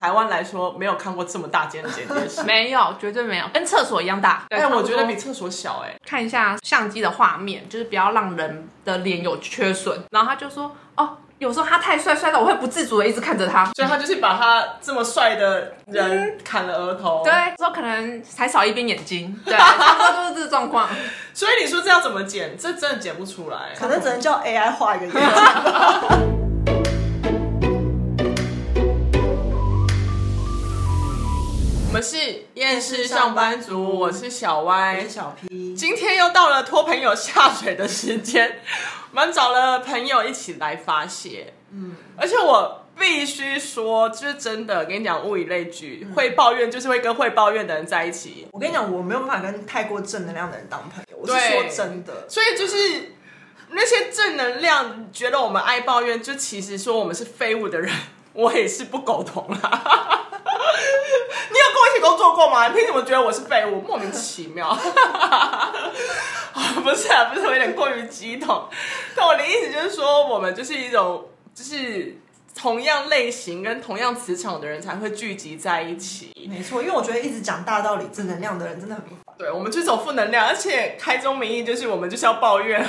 台湾来说，没有看过这么大间的剪接室，没有，绝对没有，跟厕所一样大。但我觉得比厕所小哎。看一下相机的画面，就是不要让人的脸有缺损。然后他就说，哦，有时候他太帅，帅到我会不自主的一直看着他。所以他就是把他这么帅的人砍了额头。对，说可能才少一边眼睛。对，差不多就是这状况。所以你说这要怎么剪？这真的剪不出来，可能只能叫 AI 画一个样我 们是厌世上班族，我是小歪，我是小 P。今天又到了拖朋友下水的时间，我们找了朋友一起来发泄。嗯，而且我必须说，就是真的，跟你讲，物以类聚，嗯、会抱怨就是会跟会抱怨的人在一起。我跟你讲，我没有办法跟太过正能量的人当朋友。我是说真的，所以就是那些正能量觉得我们爱抱怨，就其实说我们是废物的人，我也是不苟同啦。工作过吗？凭什么觉得我是废物？莫名其妙。不是啊，不是，我有点过于激动。但我的意思就是说，我们就是一种，就是同样类型跟同样磁场的人才会聚集在一起。没错，因为我觉得一直讲大道理、正能量的人真的很烦。对，我们就走负能量，而且开宗明义就是我们就是要抱怨，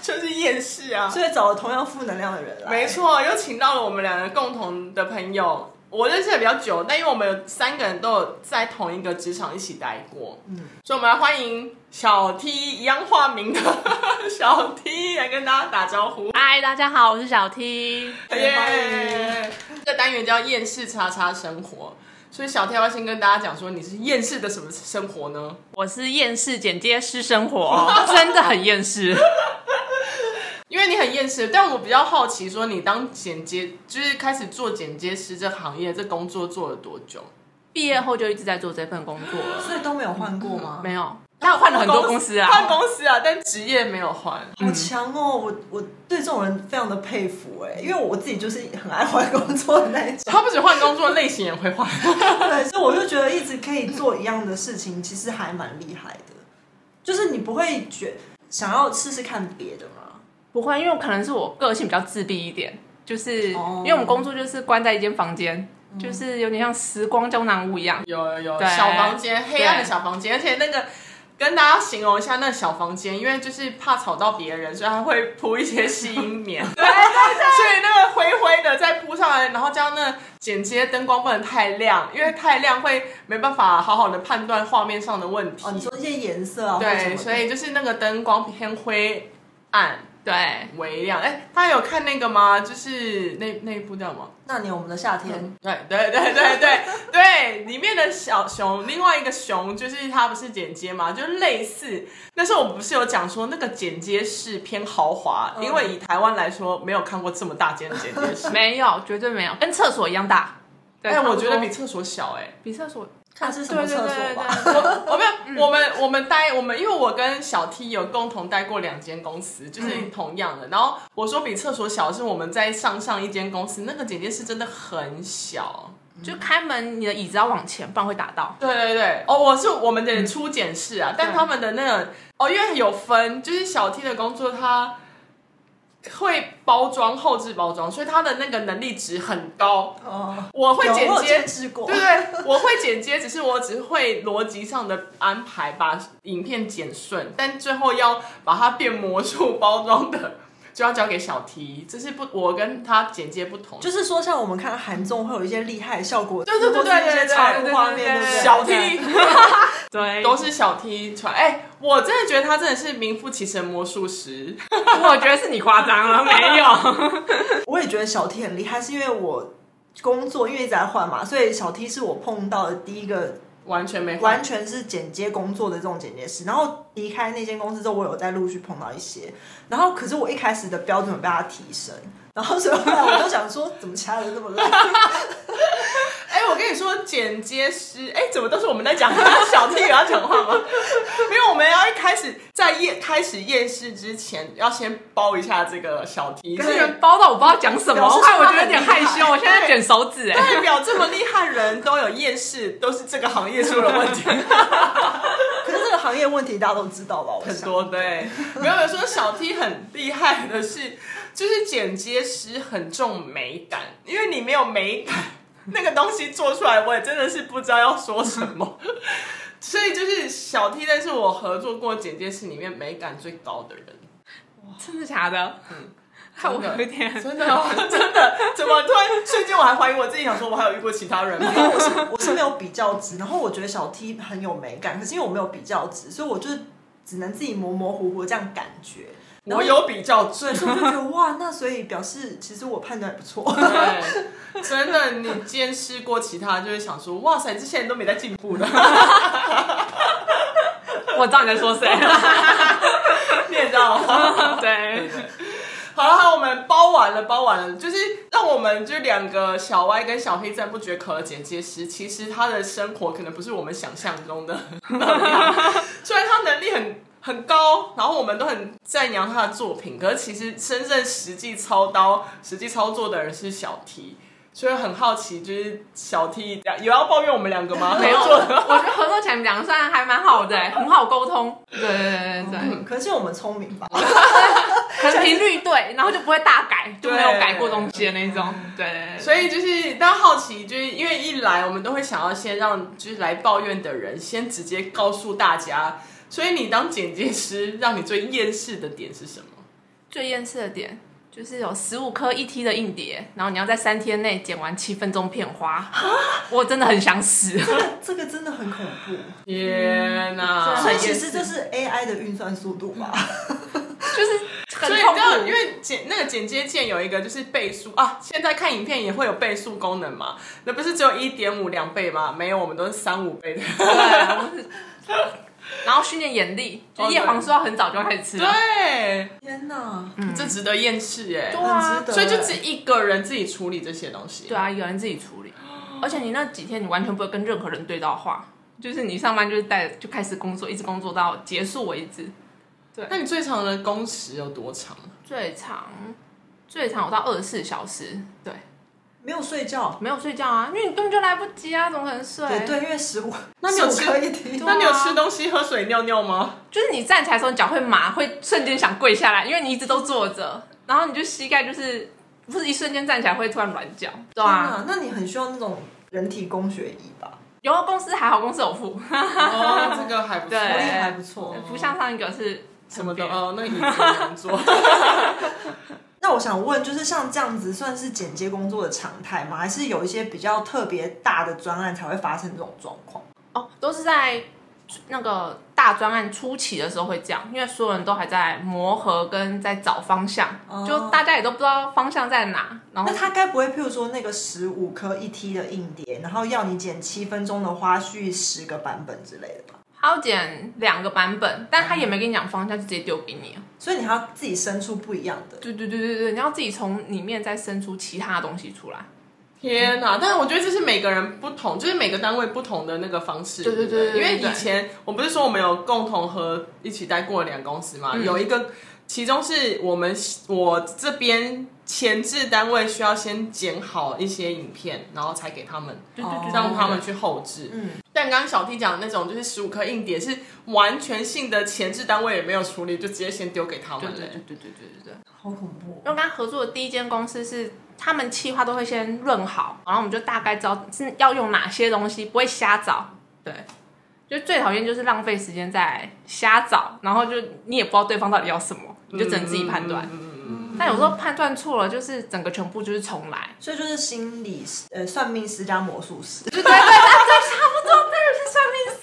就是厌世啊。所以找了同样负能量的人来。没错，又请到了我们两个共同的朋友。我认识的比较久，但因为我们有三个人都有在同一个职场一起待过，嗯，所以我们来欢迎小 T 一样化名的 小 T 来跟大家打招呼。嗨，大家好，我是小 T，耶！Yeah, 这个单元叫厌世叉叉生活，所以小 T 要先跟大家讲说你是厌世的什么生活呢？我是厌世剪接师生活，真的很厌世。因为你很厌世，但我比较好奇，说你当剪接，就是开始做剪接师这行业，这工作做了多久？毕业后就一直在做这份工作了，所以都没有换过吗？嗯、没有，他换了很多公司啊，换公司啊，但职业没有换。好强哦，我我对这种人非常的佩服哎，因为我自己就是很爱换工作的那一种。他不止换工作类型也会换，对，所以我就觉得一直可以做一样的事情，其实还蛮厉害的。就是你不会觉想要试试看别的吗？不会，因为我可能是我个性比较自闭一点，就是、oh. 因为我们工作就是关在一间房间，嗯、就是有点像时光胶囊屋一样，有有有对小房间，黑暗的小房间，而且那个跟大家形容一下那个小房间，因为就是怕吵到别人，所以还会铺一些吸音棉，对对对，所以那个灰灰的再铺上来，然后这样那剪接灯光不能太亮，因为太亮会没办法好好的判断画面上的问题。哦，你说一些颜色啊？对，所以就是那个灯光偏灰暗。对，微亮。哎，他有看那个吗？就是那那一部叫什么？那年我们的夏天。对对对对对 对，里面的小熊，另外一个熊就是他不是剪接吗？就类似。那时候我们不是有讲说那个剪接是偏豪华，因为以台湾来说，没有看过这么大间的剪接室，没有，绝对没有，跟厕所一样大。但我觉得比厕所小，哎，比厕所。看是什么厕所吧？我我没有，我们我们待我们，因为我跟小 T 有共同待过两间公司，就是同样的。然后我说比厕所小，是我们在上上一间公司，那个剪接室真的很小，就开门你的椅子要往前，不然会打到。对对对，哦，我是我们的初检室啊，但他们的那个哦，因为有分，就是小 T 的工作他。会包装后置包装，所以他的那个能力值很高。哦，我会剪接，对对，我会剪接，只是我只会逻辑上的安排，把影片剪顺，但最后要把它变魔术包装的。就要交给小 T，这是不我跟他简介不同，就是说像我们看韩综会有一些厉害的效果，对对对对对，插入画面的小 T，对，都是小 T 传。哎，我真的觉得他真的是名副其实的魔术师，我觉得是你夸张了，没有，我也觉得小 T 很厉害，是因为我工作因为一直在换嘛，所以小 T 是我碰到的第一个。完全没，完全是剪接工作的这种剪接师。然后离开那间公司之后，我有在陆续碰到一些。然后，可是我一开始的标准被他提升，然后所以后来我就想说，怎么其他人这么烂？哎，我跟你说，剪接师，哎，怎么都是我们在讲？小 T 也要讲话吗？因为我们要在夜开始夜市之前，要先包一下这个小 T，可是包到我不知道讲什么，我看我觉得有点害羞，我现在卷手指，哎，代表这么厉害人都有夜市，都是这个行业出了问题。可是这个行业问题大家都知道吧？很多对，没有人说小 T 很厉害的是，就是剪接师很重美感，因为你没有美感。那个东西做出来，我也真的是不知道要说什么。所以就是小 T，但是我合作过剪接师里面美感最高的人。哇，真的假的？嗯，害我有一点真的 真的，怎么突然瞬间我还怀疑我自己，想说我还有遇过其他人吗？我是我是没有比较值，然后我觉得小 T 很有美感，可是因为我没有比较值，所以我就是只能自己模模糊糊这样感觉。我有比较值，所以我就觉得哇，那所以表示其实我判断还不错。对，真的，你见识过其他，就会想说哇塞，这些人都没在进步的。我知道你在说谁，你也知道？对。好了，好，我们包完了，包完了，就是让我们就两个小歪跟小黑赞不绝口的剪接师，其实他的生活可能不是我们想象中的那样，虽然他能力很。很高，然后我们都很赞扬他的作品，可是其实真正实际操刀、实际操作的人是小 T，所以很好奇，就是小 T 有要抱怨我们两个吗？没有，我觉得合作起来两算还蛮好的，很好沟通。对对对对对，嗯、可是我们聪明吧，可能频率对，然后就不会大改，就没有改过东西的那种。对，对，对，所以就是大家好奇，就是因为一来我们都会想要先让就是来抱怨的人先直接告诉大家。所以你当剪接师，让你最厌世的点是什么？最厌世的点就是有十五颗一 T 的硬碟，然后你要在三天内剪完七分钟片花，我真的很想死。这个这个真的很恐怖，天哪！所以其实这是 AI 的运算速度吧？就是很痛苦，因为剪那个剪接键有一个就是倍速啊，现在看影片也会有倍速功能嘛？那不是只有一点五两倍吗？没有，我们都是三五倍的。对然后训练眼力，就叶黄素要很早就开始吃。对，天哪，嗯、这值得厌世哎，对啊，所以就只一个人自己处理这些东西。对啊，一个人自己处理，而且你那几天你完全不会跟任何人对到话，就是你上班就是带就开始工作，一直工作到结束为止。对，那你最长的工时有多长？最长，最长有到二十四小时。对。没有睡觉，没有睡觉啊，因为你根本就来不及啊，怎么可能睡？对对，因为十五，那你有吃？那你有吃东西、喝水、尿尿吗？就是你站起来的时候，你脚会麻，会瞬间想跪下来，因为你一直都坐着，然后你就膝盖就是不是一瞬间站起来会突然软脚，对啊，那你很需要那种人体工学椅吧？有啊，公司还好，公司有付。哦，这个还不错，对，还不错，不像上一个是什么的哦，那个椅子难坐。那我想问，就是像这样子，算是剪接工作的常态吗？还是有一些比较特别大的专案才会发生这种状况？哦，都是在那个大专案初期的时候会这样，因为所有人都还在磨合跟在找方向，哦、就大家也都不知道方向在哪。然后那他该不会，譬如说那个十五颗一 T 的硬碟，然后要你剪七分钟的花絮十个版本之类的吧？他要剪两个版本，但他也没跟你讲方向，就直接丢给你，所以你还要自己生出不一样的。对对对对对，你要自己从里面再生出其他的东西出来。天哪！但是我觉得这是每个人不同，就是每个单位不同的那个方式。对对对，对，因为以前我不是说我们有共同和一起待过两个公司嘛，嗯、有一个。其中是我们我这边前置单位需要先剪好一些影片，然后才给他们，让他们去后置。嗯，但刚刚小 T 讲的那种，就是十五颗硬碟是完全性的前置单位也没有处理，就直接先丢给他们。对对对对对对对，好恐怖。因为跟他合作的第一间公司是，他们企划都会先润好，然后我们就大概知道是要用哪些东西，不会瞎找。对。就最讨厌就是浪费时间在瞎找，然后就你也不知道对方到底要什么，你就只能自己判断。嗯、但有时候判断错了，就是整个全部就是重来。所以就是心理呃算命师加魔术师。对 对对，对差不多，真的是算命师。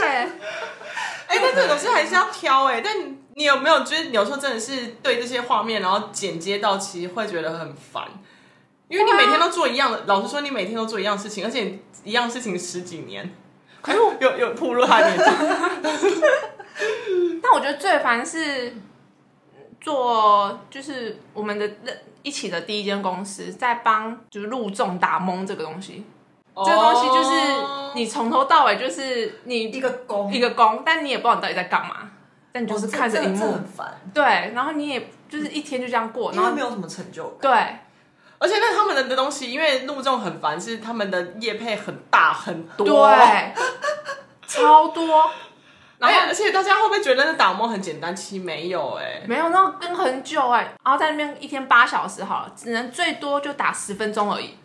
对。哎、欸，但这种事还是要挑哎。但你有没有觉得有时候真的是对这些画面，然后剪接到其实会觉得很烦，因为你每天都做一样的。老实说，你每天都做一样事情，而且一样事情十几年。可是我 有有暴露他年纪，但我觉得最烦是做就是我们的一起的第一间公司在帮就是陆众打蒙这个东西，哦、这个东西就是你从头到尾就是你一个工一个工，但你也不知道你到底在干嘛，但你就是看着荧幕、哦、很烦，对，然后你也就是一天就这样过，然后没有什么成就感，对。而且那他们的的东西，因为录众很烦，是他们的业配很大很多，对，超多。然后，而且大家会不会觉得那打磨很简单？其实没有哎、欸，没有，那跟很久哎、欸。然后在那边一天八小时好了，只能最多就打十分钟而已。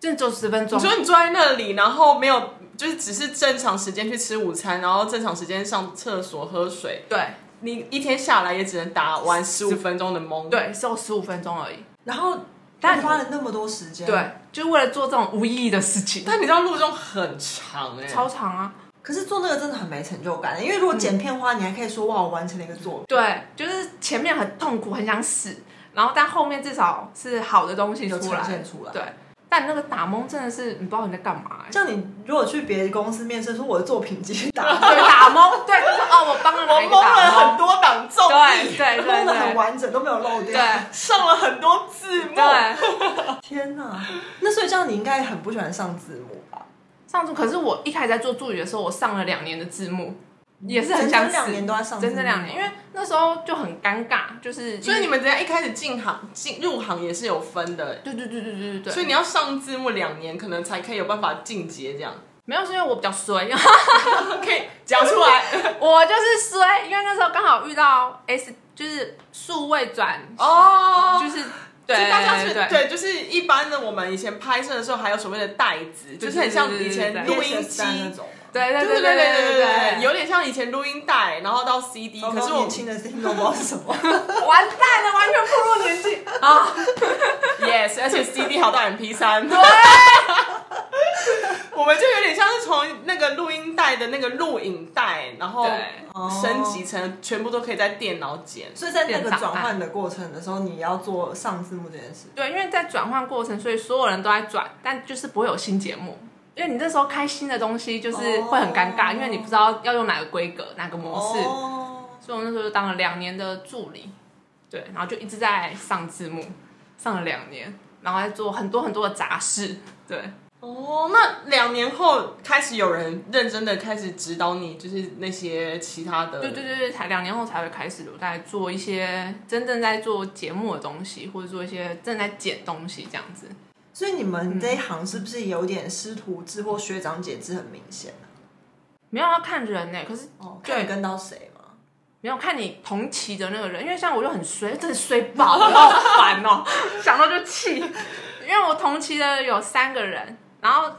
真的只有十分钟。你说你坐在那里，然后没有，就是只是正常时间去吃午餐，然后正常时间上厕所喝水。对，你一天下来也只能打完十五分钟的梦。对，只有十五分钟而已。然后，但花了那么多时间，对，就是为了做这种无意义的事情。但你知道路中很长哎、欸，超长啊！可是做那个真的很没成就感，因为如果剪片花，嗯、你还可以说哇，我完成了一个作品。对，就是前面很痛苦，很想死，然后但后面至少是好的东西出来，现出来。对。但那个打蒙真的是你不知道你在干嘛、欸。像你如果去别的公司面试，说我的作品集去打，对打蒙，对，就是哦，我帮了我蒙了很多档综艺，对对 蒙的很完整，都没有漏掉，对，上了很多字幕。对，天哪！那所以这样你应该很不喜欢上字幕吧？上字，可是我一开始在做助理的时候，我上了两年的字幕。也是很想死，两年都在上，整整两年，因为那时候就很尴尬，就是所以你们等下一开始进行进入行也是有分的，对对对对对对，所以你要上字幕两年，可能才可以有办法进阶这样。没有，是因为我比较衰，可以讲出来，我就是衰，因为那时候刚好遇到 S，就是数位转哦，就是对大家是对，就是一般的我们以前拍摄的时候还有所谓的袋子，就是很像以前录音机那种。对对对对对对对，有点像以前录音带，然后到 CD，可是我年轻的听众不知道是什么，完蛋了，完全不如年纪。啊！Yes，而且 CD 好到 MP 三。对，我们就有点像是从那个录音带的那个录影带，然后升级成全部都可以在电脑剪，所以在那个转换的过程的时候，你要做上字幕这件事。对，因为在转换过程，所以所有人都在转，但就是不会有新节目。因为你这时候开新的东西，就是会很尴尬，oh. 因为你不知道要用哪个规格、哪个模式，oh. 所以我那时候就当了两年的助理，对，然后就一直在上字幕，上了两年，然后在做很多很多的杂事，对。哦，oh, 那两年后开始有人认真的开始指导你，就是那些其他的，对对对对，才两年后才会开始有在做一些真正在做节目的东西，或者做一些正在剪东西这样子。所以你们这一行是不是有点师徒制或学长姐制很明显？没有要看人呢、欸，可是哦，看你跟到谁吗？没有看你同期的那个人，因为像我就很衰，真的衰爆了，好烦哦，想到就气。因为我同期的有三个人，然后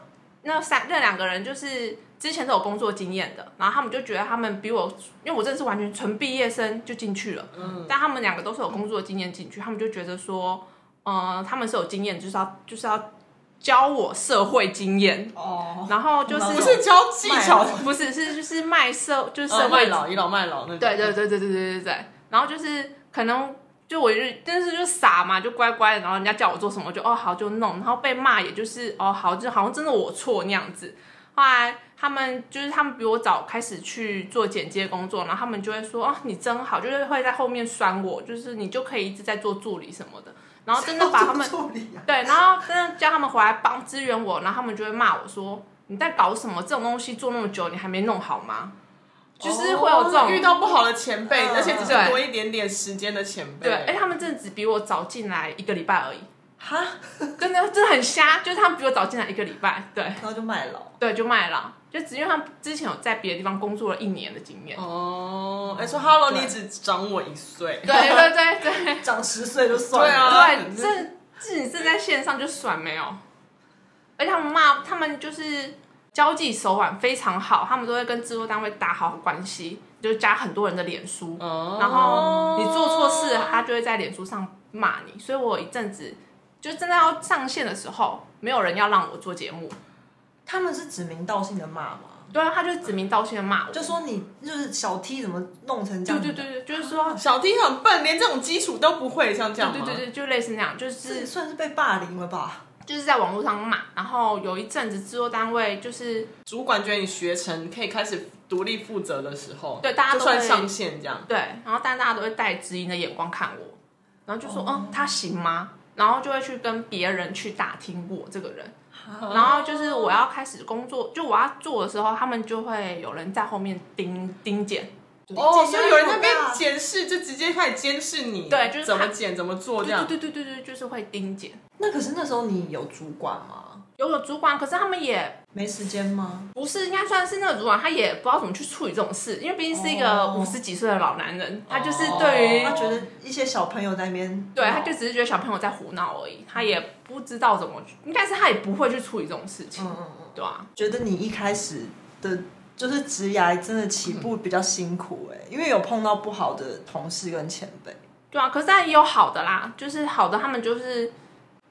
那三那两个人就是之前都有工作经验的，然后他们就觉得他们比我，因为我真的是完全纯毕业生就进去了，嗯，但他们两个都是有工作经验进去，他们就觉得说。呃，他们是有经验，就是要就是要教我社会经验。哦，然后就是不是教技巧，不是是就是卖社就是社会、哦、老倚老卖老那种，对对对对对对对对，然后就是可能就我就但是就傻嘛，就乖乖的，然后人家叫我做什么就哦好就弄，然后被骂也就是哦好就好像真的我错那样子。后来他们就是他们比我早开始去做剪接工作，然后他们就会说哦你真好，就是会在后面酸我，就是你就可以一直在做助理什么的。然后真的 把他们对，然后真的叫他们回来帮支援我，然后他们就会骂我说：“你在搞什么？这种东西做那么久，你还没弄好吗？”就是会有这种遇到不好的前辈，而且只是多一点点时间的前辈。对，哎，他们真的只比我早进来一个礼拜而已。哈，真的真的很瞎，就是他们比我早进来一个礼拜，对，然后就卖了，对，就卖了。就只因为他们之前有在别的地方工作了一年的经验。哦，哎说 Hello，你只长我一岁，对对对对，长十岁就算了，对啊，对，这这你是在线上就算没有，而且他们骂他们就是交际手腕非常好，他们都会跟制作单位打好关系，就加很多人的脸书，然后你做错事，他就会在脸书上骂你，所以我有一阵子就真的要上线的时候，没有人要让我做节目。他们是指名道姓的骂吗？对啊，他就指名道姓的骂我，就说你就是小 T 怎么弄成这样？对对对对，就是说小 T 很笨，连这种基础都不会，像这样。对对对，就类似那样，就是，是算是被霸凌了吧？就是在网络上骂，然后有一阵子制作单位就是主管觉得你学成可以开始独立负责的时候，对大家都会算上线这样。对，然后但大家都会带质疑的眼光看我，然后就说嗯、哦，他行吗？然后就会去跟别人去打听我这个人。然后就是我要开始工作，就我要做的时候，他们就会有人在后面盯盯检。哦，所以有人在那边检视，就直接开始监视你。对，就是怎么剪，怎么做这样。对对对对对，就是会盯剪。那可是那时候你有主管吗？有有主管，可是他们也没时间吗？不是，应该算是那个主管，他也不知道怎么去处理这种事，因为毕竟是一个五十几岁的老男人，他就是对于他觉得一些小朋友在那边，对，他就只是觉得小朋友在胡闹而已，他也不知道怎么，应该是他也不会去处理这种事情，嗯嗯嗯，对啊，觉得你一开始的。就是职涯真的起步比较辛苦哎、欸，因为有碰到不好的同事跟前辈。对啊，可是也有好的啦，就是好的他们就是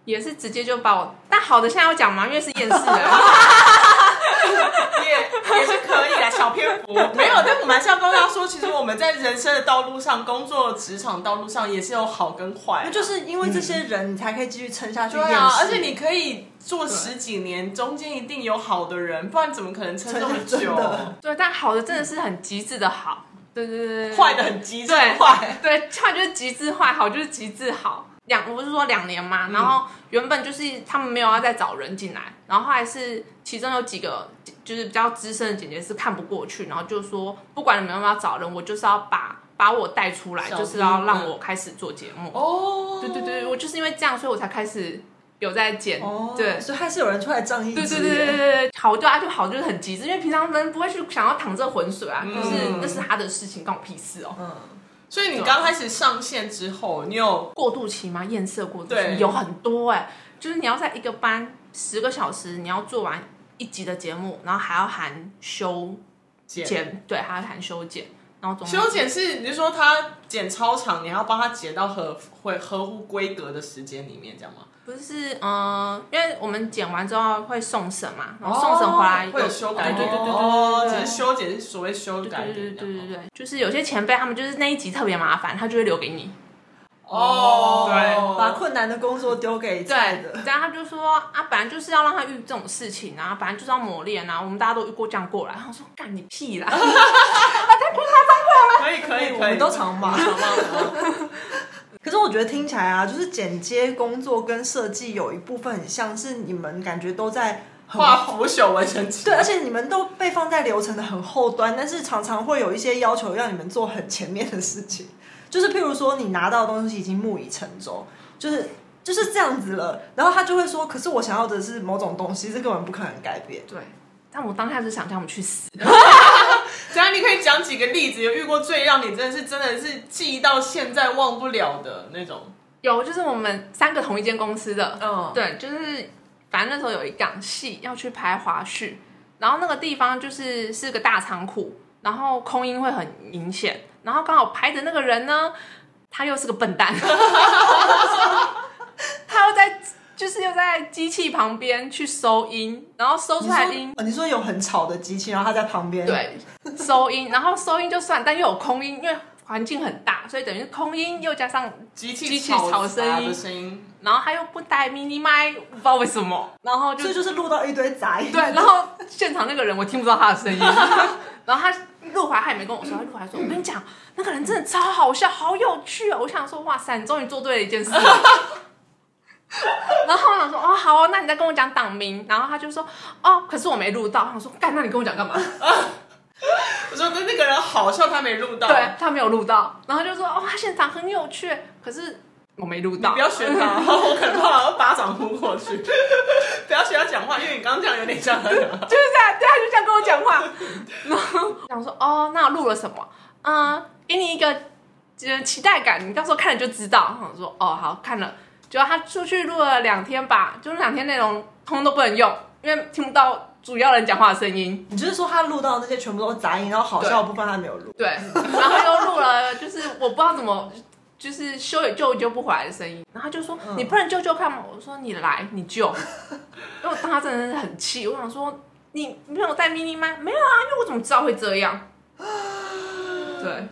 也是直接就把我，但好的现在要讲吗？因为是厌世人。也也是可以啊，小篇幅没有，但我们还是要跟大家说，其实我们在人生的道路上，工作职场道路上也是有好跟坏、啊。那就是因为这些人，你才可以继续撑下去。对啊，而且你可以做十几年，中间一定有好的人，不然怎么可能撑这么久？对，但好的真的是很极致的好，对对对对，坏的很极致坏，对，坏就是极致坏，好就是极致好。两，我不是说两年嘛，然后原本就是他们没有要再找人进来，然后后来是其中有几个就是比较资深的姐姐是看不过去，然后就说不管你们要不要找人，我就是要把把我带出来，就是要让我开始做节目。哦，对对对，我就是因为这样，所以我才开始有在剪。哦，对，所以还是有人出来仗义。对对对对对对，好对啊，就好就是很极致，因为平常人不会去想要淌这浑水啊，嗯、就是那是他的事情，关我屁事哦。嗯。所以你刚开始上线之后，你有过渡期吗？厌色过渡期？有很多哎、欸，就是你要在一个班十个小时，你要做完一集的节目，然后还要含修剪，对，还要含修剪，然后修剪是你是说他剪超长，你还要帮他剪到合会合乎规格的时间里面，这样吗？不是，嗯，因为我们剪完之后会送审嘛，然后送审回来会有修改，对对对对对，只是修剪是所谓修改，对对对对对，就是有些前辈他们就是那一集特别麻烦，他就会留给你，哦，对，把困难的工作丢给对的，然后他就说啊，本来就是要让他遇这种事情啊，本来就是要磨练啊，我们大家都遇过这样过来，他说干你屁啦，他 太夸张了，可以可以可以，我们都常骂，常骂。可是我觉得听起来啊，就是剪接工作跟设计有一部分很像是你们感觉都在画腐朽为神奇。对，而且你们都被放在流程的很后端，但是常常会有一些要求让你们做很前面的事情。就是譬如说，你拿到的东西已经木已成舟，就是就是这样子了，然后他就会说：“可是我想要的是某种东西，这根本不可能改变。”对。但我当下是想叫我们去死。怎样？你可以讲几个例子？有遇过最让你真的是真的是记到现在忘不了的那种？有，就是我们三个同一间公司的。嗯，对，就是反正那时候有一档戏要去拍华絮，然后那个地方就是是个大仓库，然后空音会很明显，然后刚好拍的那个人呢，他又是个笨蛋，他又在。就是又在机器旁边去收音，然后收出来音。你说，你说有很吵的机器，然后他在旁边对收音，然后收音就算，但又有空音，因为环境很大，所以等于空音又加上机器吵声音，声音，然后他又不带 mini 麦，不知道为什么，然后就这就是录到一堆杂音。对，然后现场那个人我听不到他的声音，然后他录回来他也没跟我说，他录回来说，我跟你讲，那个人真的超好笑，好有趣哦！我想说，哇塞，你终于做对了一件事。然后我想说哦好哦，那你再跟我讲党名，然后他就说哦，可是我没录到。他说干，那你跟我讲干嘛？我说那那个人好像，他没录到，对他没有录到。然后就说哦，他现场很有趣，可是我没录到。你不要学他，我可怕，我巴掌呼过去。不要学他讲话，因为你刚刚这样有点像。就是这样，对，他就这样跟我讲话。然后想说哦，那我录了什么？嗯，给你一个期待感，你到时候看了就知道。我说哦，好看了。就他出去录了两天吧，就那两天内容通通都不能用，因为听不到主要人讲话的声音。你就是说他录到那些全部都是杂音，然后好笑的部分他没有录。对，然后又录了，就是我不知道怎么，就是修也救也救不回来的声音。然后他就说：“嗯、你不能救救看吗？”我说：“你来，你救。” 因为我当他真的是很气，我想说：“你没有带咪咪吗？没有啊，因为我怎么知道会这样？”对。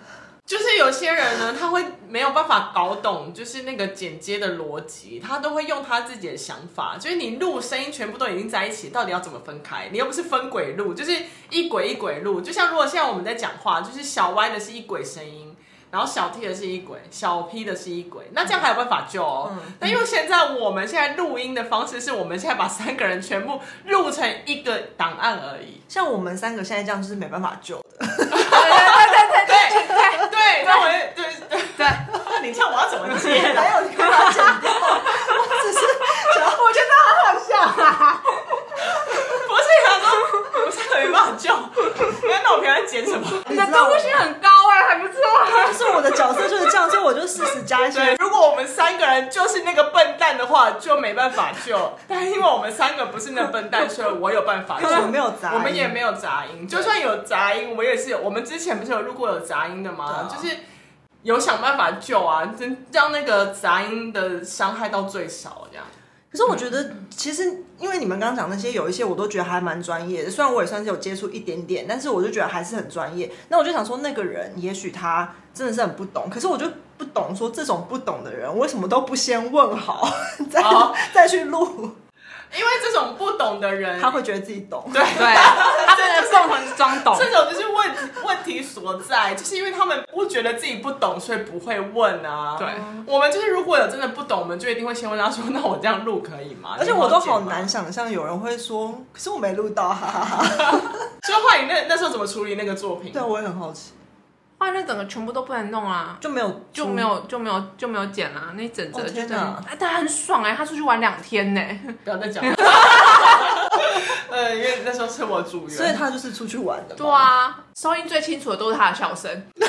就是有些人呢，他会没有办法搞懂，就是那个剪接的逻辑，他都会用他自己的想法。就是你录声音全部都已经在一起，到底要怎么分开？你又不是分轨录，就是一轨一轨录。就像如果现在我们在讲话，就是小歪的是一轨声音，然后小 T 的是一轨，小 P 的是一轨，那这样还有办法救哦。嗯、但因为现在我们现在录音的方式是我们现在把三个人全部录成一个档案而已。像我们三个现在这样就是没办法救的。对，那我也对对对，你叫我要怎么接？还有你干嘛剪掉？我只是，我觉得好好笑啊。救。那我平常在剪什么？你的攻击性很高哎，还不错。就是我的角色就是这样，所以我就适时加一些。如果我们三个人就是那个笨蛋的话，就没办法救。但因为我们三个不是那笨蛋，所以我有办法救。我没有杂音，我们也没有杂音。就算有杂音，我也是。我们之前不是有录过有杂音的吗？啊、就是有想办法救啊，真让那个杂音的伤害到最少，这样。可是我觉得，其实因为你们刚刚讲那些，有一些我都觉得还蛮专业的。虽然我也算是有接触一点点，但是我就觉得还是很专业。那我就想说，那个人也许他真的是很不懂，可是我就不懂说这种不懂的人为什么都不先问好，再、哦、再去录。因为这种不懂的人，他会觉得自己懂。对对，他真的共同装懂。这种就是问问题所在，就是因为他们不觉得自己不懂，所以不会问啊。对，我们就是如果有真的不懂，我们就一定会先问他说：“那我这样录可以吗？”而且我都好难想象有人会说：“可是我没录到。”哈哈哈。就后来你那那时候怎么处理那个作品？对，我也很好奇。后来那整个全部都不能弄啊，就没有就没有就没有就没有剪啊，那一整整就这样。哎，但很爽哎，他出去玩两天呢。不要再讲了。呃，因为那时候是我组员，所以他就是出去玩的。对啊，收音最清楚的都是他的笑声。从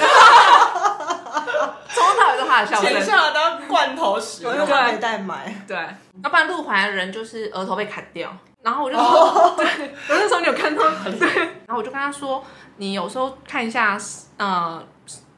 头到尾都是他的笑声。剪下来当罐头使用，因为他没带买。对，要不然路环的人就是额头被砍掉。然后我就说，对，我那时候你有看到？对。然后我就跟他说。你有时候看一下，呃，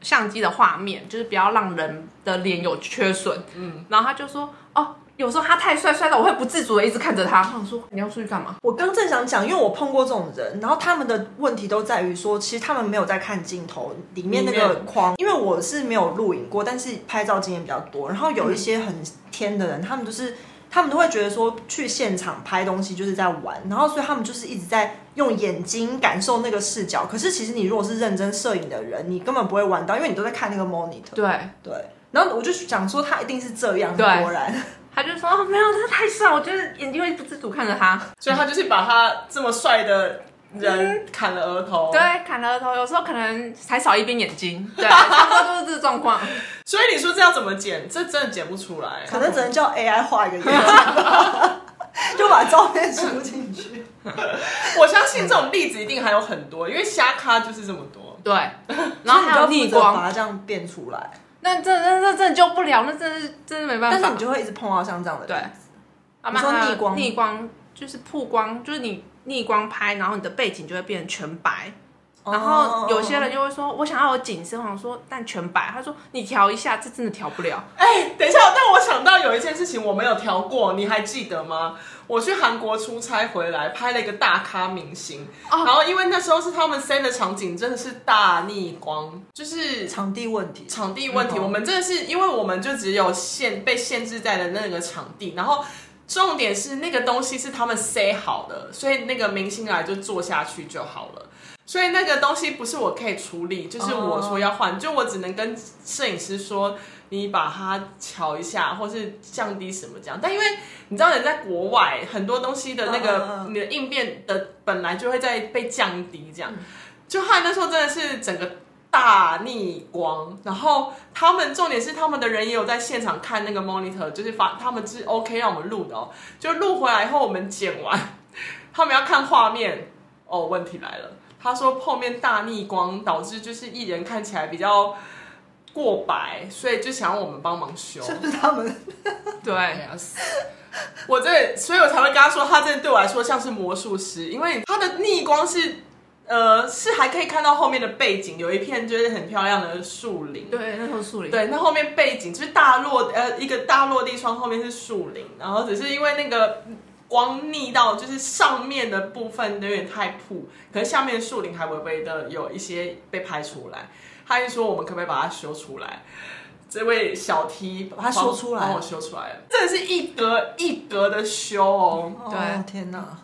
相机的画面，就是不要让人的脸有缺损。嗯，然后他就说，哦，有时候他太帅，帅到我会不自主的一直看着他。我想说，你要出去干嘛？我刚正想讲，因为我碰过这种人，然后他们的问题都在于说，其实他们没有在看镜头里面那个框，因为我是没有录影过，但是拍照经验比较多。然后有一些很天的人，他们就是。他们都会觉得说，去现场拍东西就是在玩，然后所以他们就是一直在用眼睛感受那个视角。可是其实你如果是认真摄影的人，你根本不会玩到，因为你都在看那个 monitor。对对。然后我就想说，他一定是这样。果然，他就说：“哦，没有，他太帅，我觉得眼睛会不自主看着他。”所以他就是把他这么帅的人砍了额头。对，砍了额头，有时候可能才少一边眼睛。对，差不多就是这个状况。所以你说这要怎么剪？这真的剪不出来，可能只能叫 AI 画一个眼睛，就把照片输进去。我相信这种例子一定还有很多，因为瞎咖就是这么多。对，然后还有逆光，把它这样变出来。那这、那、这真的救不了，那真是真的没办法。但是你就会一直碰到像这样的。对。你说逆光，逆光就是曝光，就是你逆光拍，然后你的背景就会变成全白。然后有些人就会说，我想要有景深，我想说，但全白。他说，你调一下，这真的调不了。哎，等一下，但我想到有一件事情我没有调过，你还记得吗？我去韩国出差回来，拍了一个大咖明星，哦、然后因为那时候是他们 set 的场景，真的是大逆光，就是场地问题。场地问题，嗯、我们真的是因为我们就只有限被限制在了那个场地，然后重点是那个东西是他们 set 好的，所以那个明星来就做下去就好了。所以那个东西不是我可以处理，就是我说要换，就我只能跟摄影师说，你把它调一下，或是降低什么这样。但因为你知道，人在国外，很多东西的那个你的应变的本来就会在被降低这样。就害那时候真的是整个大逆光，然后他们重点是他们的人也有在现场看那个 monitor，就是发他们是 OK 让我们录的哦。就录回来以后，我们剪完，他们要看画面，哦，问题来了。他说后面大逆光导致就是艺人看起来比较过白，所以就想要我们帮忙修。是不是他们？对，我这，所以我才会跟他说，他这对我来说像是魔术师，因为他的逆光是呃是还可以看到后面的背景，有一片就是很漂亮的树林。对，那头树林。对，那后面背景就是大落呃一个大落地窗，后面是树林，然后只是因为那个。光逆到就是上面的部分有点太曝，可是下面树林还微微的有一些被拍出来。他就说我们可不可以把它修出来？这位小 T 把它修出来，帮我修出来了，真的是一格一格的修哦。对，天哪！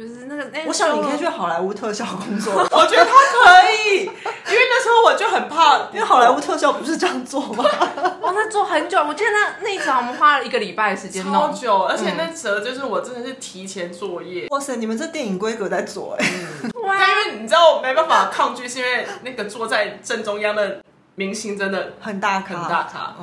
就是那个，那我想你可以去好莱坞特效工作。我觉得他可以，因为那时候我就很怕，因为好莱坞特效不是这样做吗？哇，那做很久，我记得那那一场我们花了一个礼拜的时间，超久，而且那折就是我真的是提前作业。哇塞，你们这电影规格在做哎。但因为你知道我没办法抗拒，是因为那个坐在正中央的明星真的很大很大咖。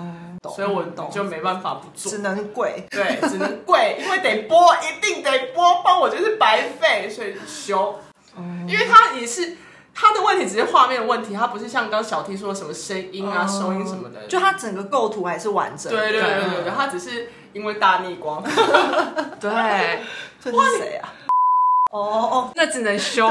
所以我懂。就没办法不做，只能跪，对，只能跪，因为得播，一定得播，帮我就是白费，所以修。因为他也是他的问题，只是画面的问题，他不是像刚刚小 T 说的什么声音啊、收音什么的，就他整个构图还是完整。对对对对对，他只是因为大逆光。对，这是谁啊？哦哦，那只能修，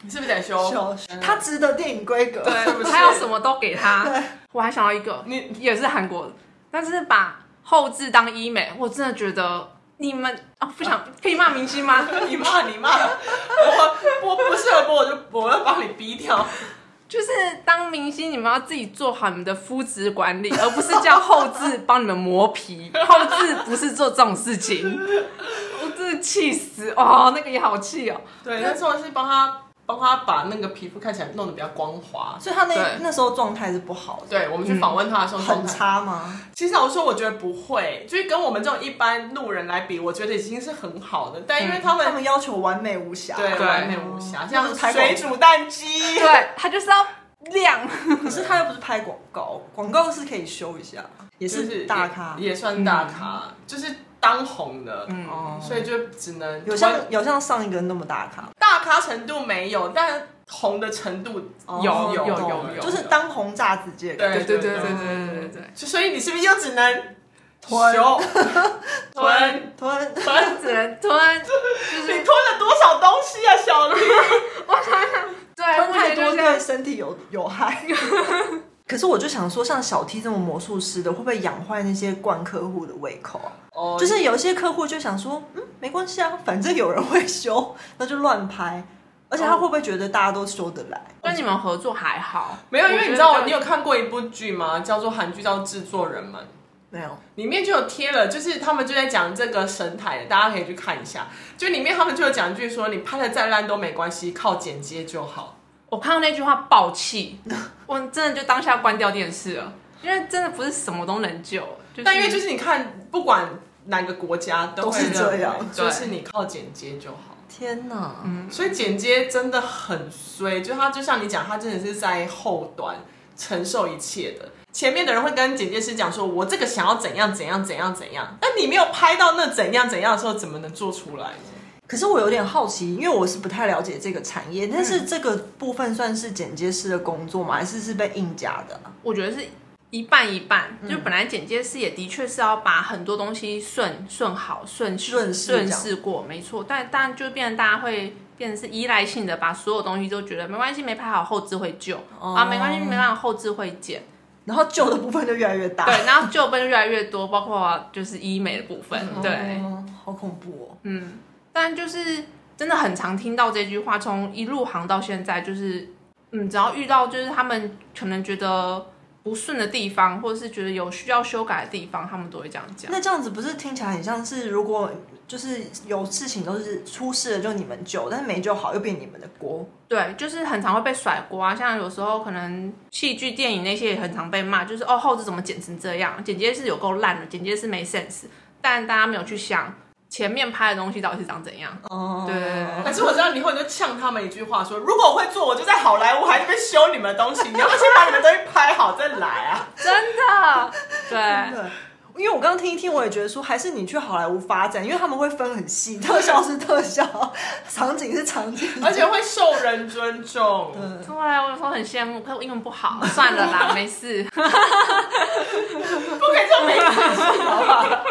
你是不是得修？修，他值得电影规格。对，他要什么都给他。我还想到一个，你也是韩国的，但是把后置当医美，我真的觉得。你们啊，不想可以骂明星吗？你骂你骂，我我不适合播，我就我要帮你逼掉。就是当明星，你们要自己做好你们的肤质管理，而不是叫后置帮你们磨皮。后置不是做这种事情，我真的气死哦，那个也好气哦。对，那时候是帮他。帮他把那个皮肤看起来弄得比较光滑，所以他那那时候状态是不好的。对，我们去访问他的时候，很差吗？其实老实说，我觉得不会，就是跟我们这种一般路人来比，我觉得已经是很好的。但因为他们他们要求完美无瑕，对，完美无瑕，像水煮蛋鸡，对，他就是要亮。可是他又不是拍广告，广告是可以修一下，也是大咖，也算大咖，就是。当红的，嗯，所以就只能有像有像上一个那么大咖，大咖程度没有，但红的程度有有有有，就是当红炸子鸡。对对对对对对对，所以你是不是又只能 吞。吞。吞。吞，只能吞？你吞了多少东西啊，小丽？我想想，对，吞太多对身体有有害。可是我就想说，像小 T 这种魔术师的，会不会养坏那些惯客户的胃口啊？哦，oh, 就是有一些客户就想说，嗯，没关系啊，反正有人会修，那就乱拍。而且他会不会觉得大家都修得来？跟你们合作还好，没有，因为你知道，你有看过一部剧吗？叫做韩剧叫《制作人们》，没有，里面就有贴了，就是他们就在讲这个神台的，大家可以去看一下。就里面他们就有讲一句说，你拍的再烂都没关系，靠剪接就好。我看到那句话爆气，我真的就当下关掉电视了，因为真的不是什么都能救。就是、但因为就是你看，不管哪个国家都是这样，就是你靠剪接就好。天哪，嗯，所以剪接真的很衰，就他就像你讲，他真的是在后端承受一切的。前面的人会跟剪接师讲说，我这个想要怎样怎样怎样怎样，但你没有拍到那怎样怎样的时候，怎么能做出来？可是我有点好奇，因为我是不太了解这个产业，但是这个部分算是剪接师的工作吗？还是是被硬加的？我觉得是一半一半。嗯、就本来剪接师也的确是要把很多东西顺顺好顺顺顺势过，没错。但但就变成大家会变成是依赖性的，把所有东西都觉得没关系，没拍好后置会救、哦、啊，没关系，没办法后置会剪，然后旧的部分就越来越大。对，然后旧的部分就越来越多，包括就是医美的部分。哦、对，好恐怖哦。嗯。但就是真的很常听到这句话，从一入行到现在，就是嗯，只要遇到就是他们可能觉得不顺的地方，或者是觉得有需要修改的地方，他们都会这样讲。那这样子不是听起来很像是，如果就是有事情都是出事了就你们救，但是没救好又变你们的锅。对，就是很常会被甩锅啊。像有时候可能戏剧、电影那些也很常被骂，就是哦后制怎么剪成这样，剪接是有够烂的，剪接是没 sense，但大家没有去想。前面拍的东西到底是长怎样？哦，对。可是我知道你会你就呛他们一句话说：如果我会做，我就在好莱坞还在修你们的东西。你要不先把你们东西拍好再来啊！真的，对。因为我刚刚听一听，我也觉得说，还是你去好莱坞发展，因为他们会分很细，特效是特效，场景是场景，而且会受人尊重。对，对，我有时候很羡慕，可是我英文不好，算了啦，没事。不可以这么没事，好不好？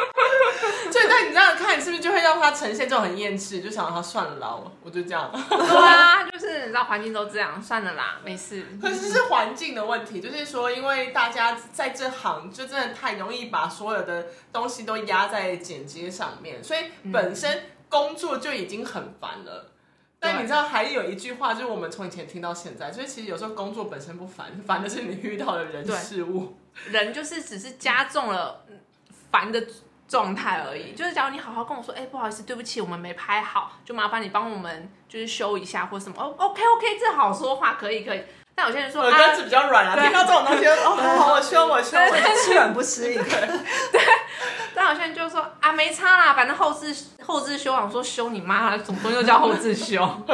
所以，但你这样看，是不是就会让他呈现这种很厌世，就想让他算了啦，我就这样。对啊，就是你知道环境都这样，算了啦，没事。可是是环境的问题，就是说，因为大家在这行就真的太容易把所有的东西都压在剪接上面，所以本身工作就已经很烦了。但你知道，还有一句话，就是我们从以前听到现在，所以其实有时候工作本身不烦，烦的是你遇到的人事物。人就是只是加重了烦的。状态而已，就是假如你好好跟我说，哎、欸，不好意思，对不起，我们没拍好，就麻烦你帮我们就是修一下或什么。哦，OK OK，这好说话，可以可以。但有些人说耳根子比较软啊，听到这种东西，哦，我修我修，我吃软不吃硬。对。但有些人就说啊，没差啦，反正后置后置修，我说修你妈，什么东西都叫后置修。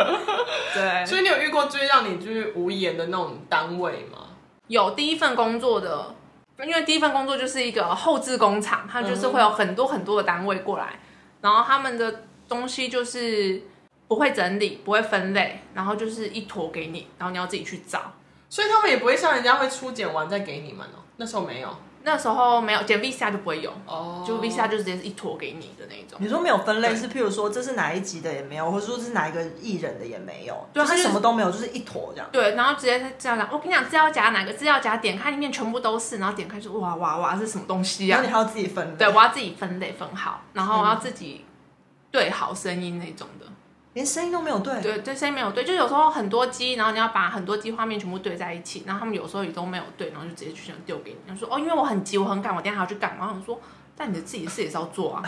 对。所以你有遇过最让你就是无言的那种单位吗？有，第一份工作的。因为第一份工作就是一个后置工厂，它就是会有很多很多的单位过来，然后他们的东西就是不会整理，不会分类，然后就是一坨给你，然后你要自己去找。所以他们也不会像人家会初剪完再给你们哦。那时候没有，那时候没有剪 VCR 就不会有哦，就 VCR 就直接是一坨给你的那一种。你说没有分类是，譬如说这是哪一集的也没有，或者说这是哪一个艺人的也没有，对，就是什么都没有，就是一坨这样。对，然后直接这样讲，我跟你讲资料夹哪个资料夹，点开里面全部都是，然后点开就哇哇哇，是什么东西啊？然后你还要自己分类。对，我要自己分类分好，然后我要自己对好声音那种的。连声音都没有对，对对，声音没有对，就有时候很多机，然后你要把很多机画面全部对在一起，然后他们有时候也都没有对，然后就直接就想丢给你，他说哦，因为我很急，我很赶，我等下还要去赶？然后我说，但你的自己的事也是要做啊，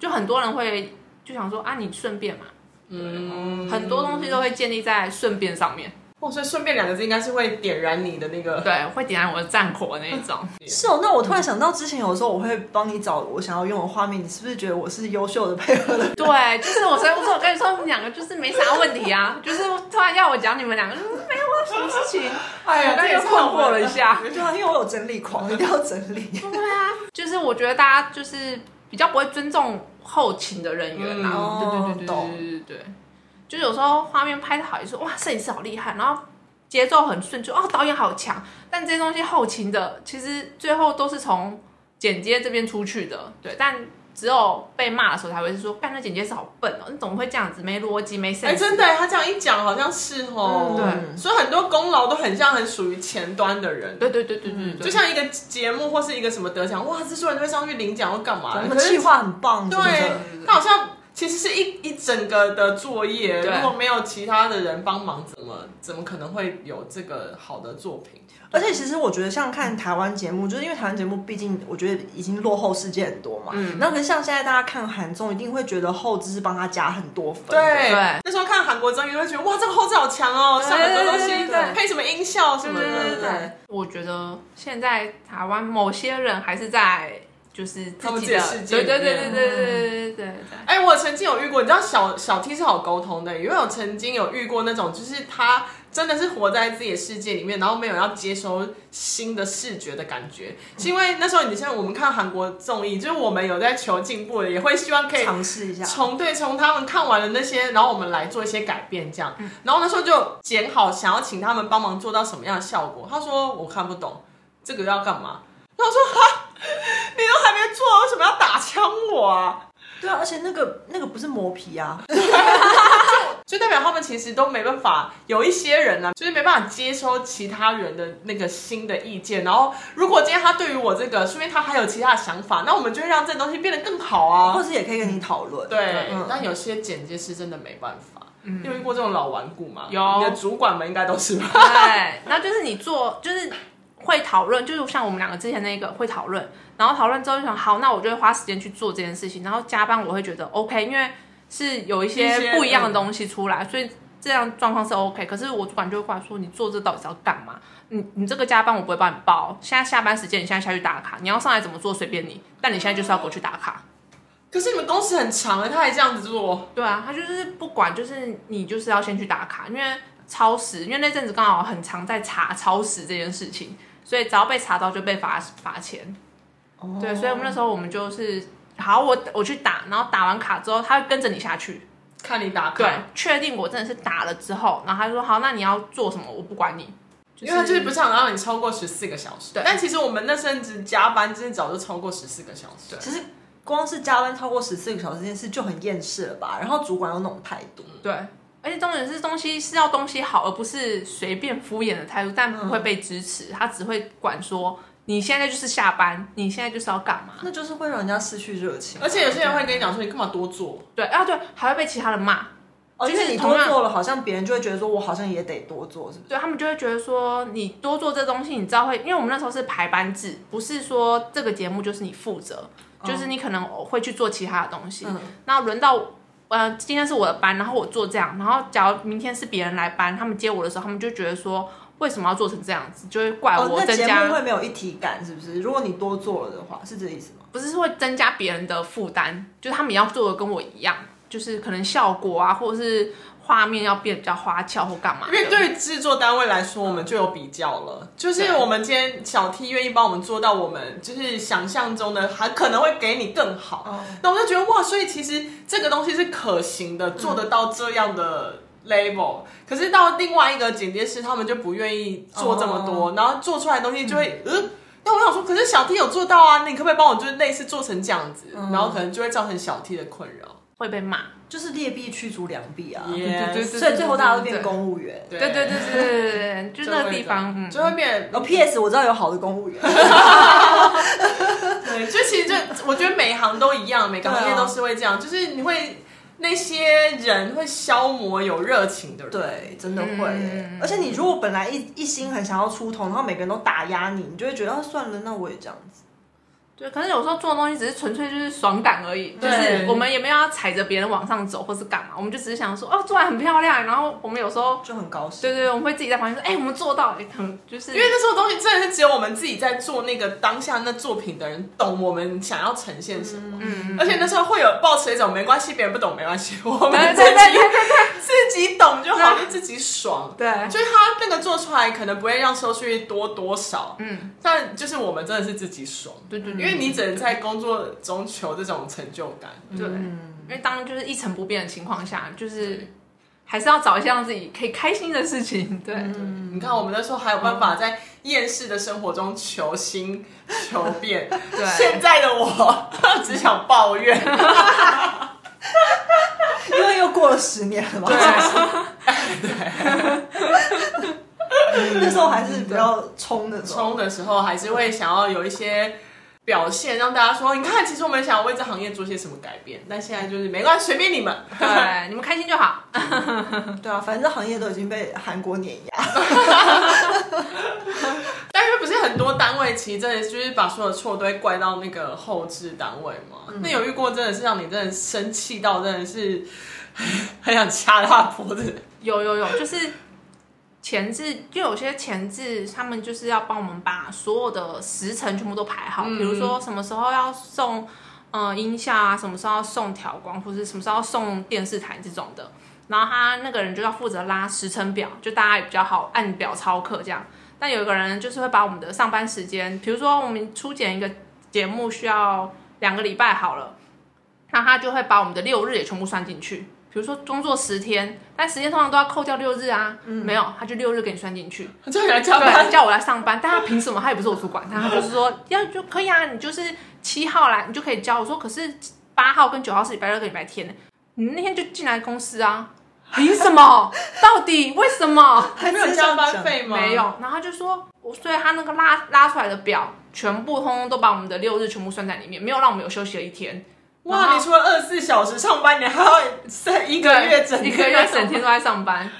就很多人会就想说啊，你顺便嘛，嗯，很多东西都会建立在顺便上面。哦，所以顺便两个字应该是会点燃你的那个，对，会点燃我的战火的那一种。是哦，那我突然想到，之前有时候我会帮你找我想要用的画面，你是不是觉得我是优秀的配合的？对，就是我，所以我说我跟你说，你们两个就是没啥问题啊，就是突然要我讲你们两个，就是没有啊，什么事情？哎呀，刚又困惑了一下。对啊，因为我有整理狂，一定要整理。对啊，就是我觉得大家就是比较不会尊重后勤的人员啊。嗯、对对对对对对对。就有时候画面拍的好，就说哇，摄影师好厉害，然后节奏很顺，就哦，导演好强。但这些东西后勤的，其实最后都是从剪接这边出去的，对。但只有被骂的时候才会是说，干那剪接师好笨哦，你怎么会这样子，没逻辑，没 sense。哎，真的，他这样一讲，好像是哦。对，所以很多功劳都很像很属于前端的人。对对对对对，对，就像一个节目或是一个什么得奖，哇，制作人就会上去领奖或干嘛？可是计划很棒，对，他好像。其实是一一整个的作业，如果没有其他的人帮忙，怎么怎么可能会有这个好的作品？而且其实我觉得，像看台湾节目，就是因为台湾节目毕竟我觉得已经落后世界很多嘛。嗯。那可是像现在大家看韩综，一定会觉得后置是帮他加很多分。对对。那时候看韩国综艺，会觉得哇，这个后置好强哦，上很多东西，配什么音效什么的。对对对。我觉得现在台湾某些人还是在。就是他们自己的世界对对对对对对对对。哎，我曾经有遇过，你知道小小 T 是好沟通的，因为我曾经有遇过那种，就是他真的是活在自己的世界里面，然后没有要接收新的视觉的感觉。是因为那时候你像我们看韩国综艺，就是我们有在求进步的，也会希望可以尝试一下，从对从他们看完了那些，然后我们来做一些改变，这样。然后那时候就剪好，想要请他们帮忙做到什么样的效果。他说我看不懂这个要干嘛。然后我说哈。你都还没做，为什么要打枪我啊？对啊，而且那个那个不是磨皮啊，就代表他们其实都没办法。有一些人呢、啊，就是没办法接收其他人的那个新的意见。然后，如果今天他对于我这个，说明他还有其他的想法，那我们就会让这东西变得更好啊。或者也可以跟你讨论。对，但有些剪接师真的没办法。嗯，你有遇过这种老顽固吗？有，你的主管们应该都是吧？对，那就是你做，就是。会讨论，就是像我们两个之前那个会讨论，然后讨论之后就想，好，那我就会花时间去做这件事情，然后加班我会觉得 OK，因为是有一些不一样的东西出来，所以这样状况是 OK。可是我主管就会过来说，你做这到底是要干嘛？你你这个加班我不会帮你报，现在下班时间你现在下去打卡，你要上来怎么做随便你，但你现在就是要过去打卡。可是你们工时很长哎，他还这样子做？对啊，他就是不管，就是你就是要先去打卡，因为超时，因为那阵子刚好很常在查超时这件事情。所以只要被查到就被罚罚钱，oh. 对，所以我们那时候我们就是好，我我去打，然后打完卡之后，他会跟着你下去看你打卡，对，确定我真的是打了之后，然后他就说好，那你要做什么，我不管你，就是、因为他就是不想让你超过十四个小时。对，但其实我们那阵子加班真的早就超过十四个小时。对，其实光是加班超过十四个小时这件事就很厌世了吧？然后主管有那种态度，对。而且重点是东西是要东西好，而不是随便敷衍的态度，但不会被支持。嗯、他只会管说你现在就是下班，你现在就是要干嘛？那就是会让人家失去热情。而且有些人会跟你讲说你干嘛多做？对啊，对，还会被其他人骂。哦，就是你多做了，好像别人就会觉得说我好像也得多做，是不是？对，他们就会觉得说你多做这东西，你知道会，因为我们那时候是排班制，不是说这个节目就是你负责，就是你可能会去做其他的东西。嗯，那轮到。呃，今天是我的班，然后我做这样，然后假如明天是别人来班，他们接我的时候，他们就觉得说，为什么要做成这样子，就会怪我增加。哦，那节目会没有一体感，是不是？如果你多做了的话，是这个意思吗？不是，是会增加别人的负担，就是他们也要做的跟我一样，就是可能效果啊，或者是画面要变比较花俏或干嘛。因为对于制作单位来说，我们就有比较了，就是我们今天小 T 愿意帮我们做到我们就是想象中的，还可能会给你更好。那我就觉得哇，所以其实这个东西是可行的，做得到这样的 level。可是到另外一个剪接师，他们就不愿意做这么多，然后做出来的东西就会嗯。那我想说，可是小 T 有做到啊，你可不可以帮我就是类似做成这样子？然后可能就会造成小 T 的困扰，会被骂。就是劣币驱逐良币啊，对对对，所以最后大家都变公务员，对对对对对对，就那个地方就会变。哦，P.S. 我知道有好的公务员，对，就其实就我觉得每一行都一样，每个行业都是会这样，就是你会那些人会消磨有热情的人，对，真的会。而且你如果本来一一心很想要出头，然后每个人都打压你，你就会觉得算了，那我也这样子。对，可是有时候做的东西只是纯粹就是爽感而已，就是我们也没有要踩着别人往上走，或是干嘛，我们就只是想说，哦，做完很漂亮，然后我们有时候就很高兴。对对，我们会自己在旁边说，哎，我们做到了，很就是因为那时候东西真的是只有我们自己在做那个当下那作品的人懂我们想要呈现什么，嗯，而且那时候会有抱持一种没关系，别人不懂没关系，我们自己 自己懂就好，就自己爽，对，就是他那个做出来可能不会让收视率多多少，嗯，但就是我们真的是自己爽，对对，因为你只能在。工作中求这种成就感，对，嗯、因为当就是一成不变的情况下，就是还是要找一些让自己可以开心的事情。对，嗯、你看我们那时候还有办法在厌世的生活中求新 求变，对，现在的我 只想抱怨，因为又过了十年了嘛。对，对，那时候还是比较冲的，冲的时候还是会想要有一些。表现让大家说，你看，其实我们想要为这行业做些什么改变，但现在就是没关系，随便你们，对，你们开心就好。对啊，反正这行业都已经被韩国碾压。但是不是很多单位其实真的就是把所有的错都会怪到那个后置单位吗？嗯、那有遇过真的是让你真的生气到真的是 很想掐他脖子？有有有，就是。前置就有些前置，他们就是要帮我们把所有的时辰全部都排好，嗯、比如说什么时候要送，呃，音效啊，什么时候要送调光，或者什么时候要送电视台这种的。然后他那个人就要负责拉时程表，就大家也比较好按表操课这样。但有一个人就是会把我们的上班时间，比如说我们初剪一个节目需要两个礼拜好了，那他就会把我们的六日也全部算进去。比如说工作十天，但时间通常都要扣掉六日啊，嗯、没有，他就六日给你算进去，叫你来加班，叫我来上班，但他凭什么？他也不是我主管，他他就是说要就可以啊，你就是七号来，你就可以交。我说可是八号跟九号是礼拜六跟礼拜天，你那天就进来公司啊，凭什么？到底为什么？还没有加班费吗？没有，然后他就说，我所以他那个拉拉出来的表，全部通通都把我们的六日全部算在里面，没有让我们有休息的一天。哇！你除了二十四小时上班，你还要剩一个月整一个月整天都在上班，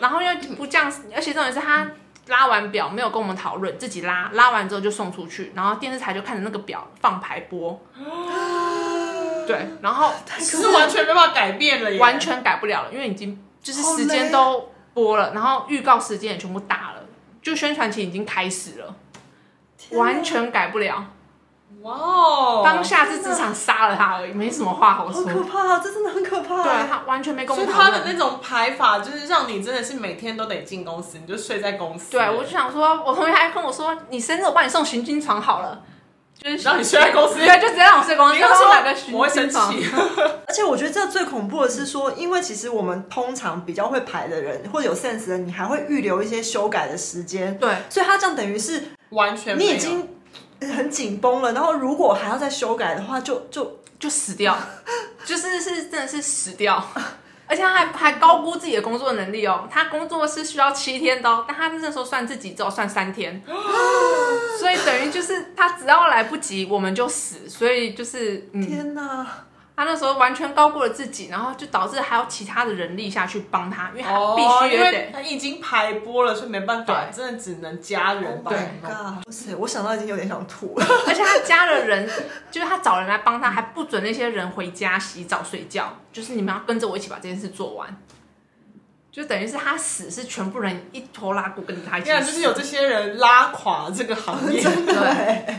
然后又不这样，而且重点是他拉完表没有跟我们讨论，自己拉拉完之后就送出去，然后电视台就看着那个表放排播。对，然后是完全没办法改变了，完全改不了了，因为已经就是时间都播了，然后预告时间也全部打了，就宣传期已经开始了，完全改不了。哇哦！当下是只想杀了他而已，没什么话好说。好可怕，这真的很可怕。对，他完全没跟我讨论。所以他的那种排法，就是让你真的是每天都得进公司，你就睡在公司。对，我就想说，我同学还跟我说，你生日我帮你送行军床好了，就 是让你睡在公司。对，就直接让我睡公司。你要说哪个行军床？我会生气。而且我觉得这最恐怖的是说，因为其实我们通常比较会排的人，或者有 sense 的人，你还会预留一些修改的时间。对，所以他这样等于是完全你已经。很紧绷了，然后如果还要再修改的话就，就就就死掉，就是是真的是死掉，而且他还还高估自己的工作能力哦。他工作是需要七天的哦，但他那时候算自己只有算三天，所以等于就是他只要来不及，我们就死。所以就是、嗯、天哪！他那时候完全高估了自己，然后就导致还有其他的人力下去帮他，因为他必须也得，他已经排播了，所以没办法，真的只能加人帮。对，不是，我想到已经有点想吐了。而且他加了人，就是他找人来帮他，还不准那些人回家洗澡睡觉，就是你们要跟着我一起把这件事做完。就等于是他死是全部人一拖拉骨跟着他一起死，就是有这些人拉垮这个行业，对。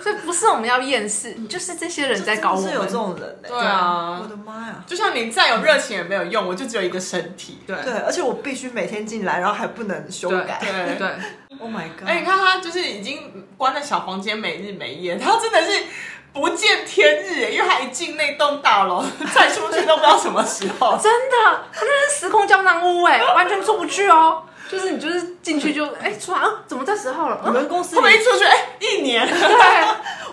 所以不不是我们要厌世，就是这些人在搞我们。是有这种人呢、欸？对啊，我的妈呀！就像你再有热情也没有用，我就只有一个身体。对对，而且我必须每天进来，然后还不能修改。对对。对 Oh my god！哎、欸，你看他就是已经关在小房间，没日没夜，他真的是不见天日，因为他一进那栋大楼，再出去都不知道什么时候。真的，他那是时空胶囊屋，哎，完全出不去哦。就是你就是进去就哎、欸、出来啊，怎么这时候了？你们公司会不会一出去哎、欸、一年？对，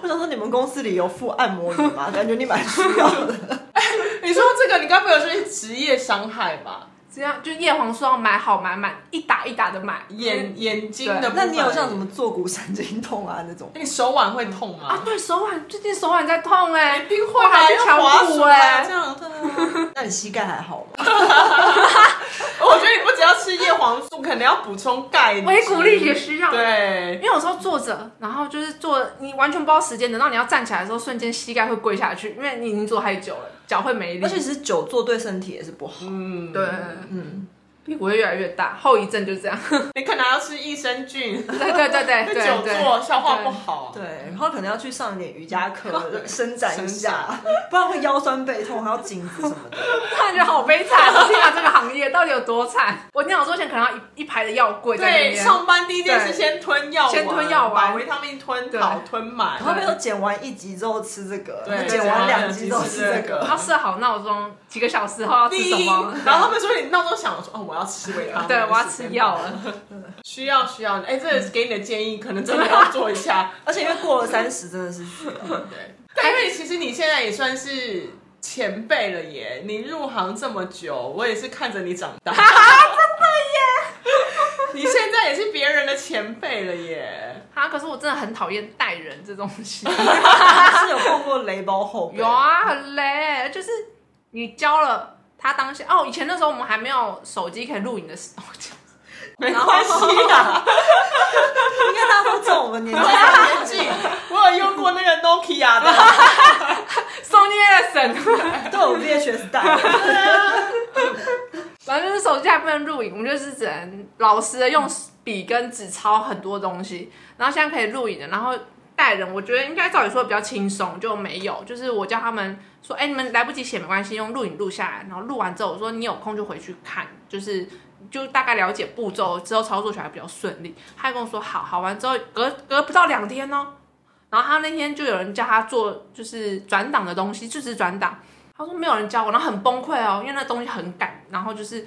我想说你们公司里有附按摩椅吗？感觉你蛮需要的。哎、你说这个，你该不会有这些职业伤害吧？这样就叶黄素要买好买满，一打一打的买眼眼睛的。那你有像什么坐骨神经痛啊那种？你手腕会痛吗？啊，对手腕，最近手腕在痛哎、欸，一定会还去乔骨哎，这样的。那你膝盖还好吗？我觉得你不只要吃叶黄素，可能要补充钙，维骨力也需要。对，因为有时候坐着，然后就是坐，你完全不知道时间，等到你要站起来的时候，瞬间膝盖会跪下去，因为你已经坐太久了，脚会没力。而且其实久坐对身体也是不好。嗯，对，嗯。屁股会越来越大，后遗症就是这样。你可能要吃益生菌。对对对对，久坐消化不好。对，然后可能要去上一点瑜伽课，伸展一下，不然会腰酸背痛，还要颈子什么的。感觉好悲惨！我天啊，这个行业到底有多惨？我尿之前可能要一一排的药柜。对，上班第一件事先吞药，先吞药丸，把维他命吞好吞满。然后没有剪完一集之后吃这个，对，剪完两集之后吃这个。然后设好闹钟，几个小时后要吃什么？然后他们说你闹钟响了，说哦我要吃维他命。对，我要吃药了。需要需要，哎，这是给你的建议，可能真的要做一下。而且因为过了三十，真的是需要。对，因为其实你现在也算是前辈了耶，你入行这么久，我也是看着你长大。真的耶！你现在也是别人的前辈了耶。啊，可是我真的很讨厌带人这东西。是有碰过雷包后辈？有啊，很雷，就是你教了。他当下哦，以前那时候我们还没有手机可以录影的时候，没关系的。应该大家都知道我们年纪年纪，我有用过那个 Nokia 的，Sony Ericsson 都有 VHS 带。反正就是手机还不能录影，我们就是只能老实的用笔跟纸抄很多东西。然后现在可以录影的，然后带人，我觉得应该照理说比较轻松，就没有，就是我叫他们。说哎，你们来不及写没关系，用录影录下来，然后录完之后，我说你有空就回去看，就是就大概了解步骤之后操作起来比较顺利。他跟我说好，好完之后隔隔不到两天哦，然后他那天就有人叫他做就是转档的东西，就是转档。他说没有人教我，然后很崩溃哦，因为那东西很赶，然后就是。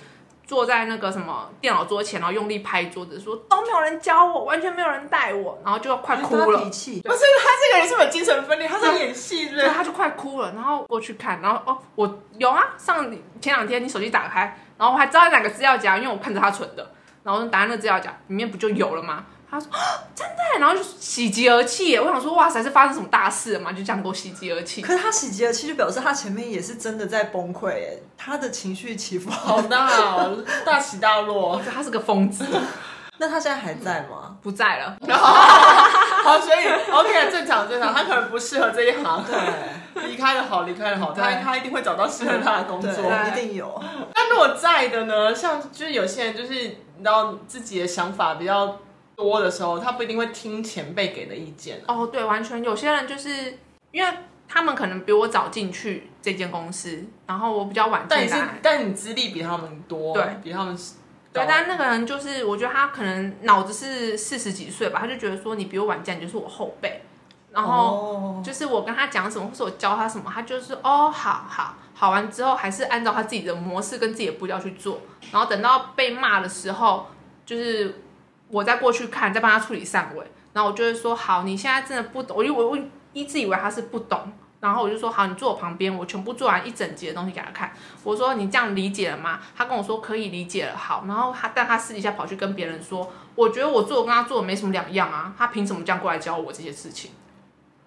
坐在那个什么电脑桌前，然后用力拍桌子，说都没有人教我，完全没有人带我，然后就要快哭了。脾气不是他这个人是不是有精神分裂？他在演戏，对，他就快哭了。然后过去看，然后哦，我有啊，上前两天你手机打开，然后我还知道哪个资料夹，因为我看着他存的，然后答案的资料夹，里面不就有了吗？他说啊真的，然后就喜极而泣。我想说，哇塞，是发生什么大事了吗？就这样给我喜极而泣。可是他喜极而泣，就表示他前面也是真的在崩溃。哎，他的情绪起伏好大，大起大落。我觉得他是个疯子。那他现在还在吗？不在了。好，所以 OK，正常正常。他可能不适合这一行。对，离开的好，离开的好。他他一定会找到适合他的工作，一定有。那如果在的呢？像就是有些人就是你知道自己的想法比较。多的时候，他不一定会听前辈给的意见。哦，对，完全有些人就是因为他们可能比我早进去这间公司，然后我比较晚进来。但是，但你资历比他们多，对，比他们对。但那个人就是，我觉得他可能脑子是四十几岁吧，他就觉得说你比我晚进，你就是我后辈。然后就是我跟他讲什么，或是我教他什么，他就是哦，好好好完之后，还是按照他自己的模式跟自己的步调去做。然后等到被骂的时候，就是。我再过去看，再帮他处理上位，然后我就会说好，你现在真的不懂，我因为我我一直以为他是不懂，然后我就说好，你坐我旁边，我全部做完一整节的东西给他看。我说你这样理解了吗？他跟我说可以理解了，好。然后他但他私底下跑去跟别人说，我觉得我做跟他做的没什么两样啊，他凭什么这样过来教我这些事情？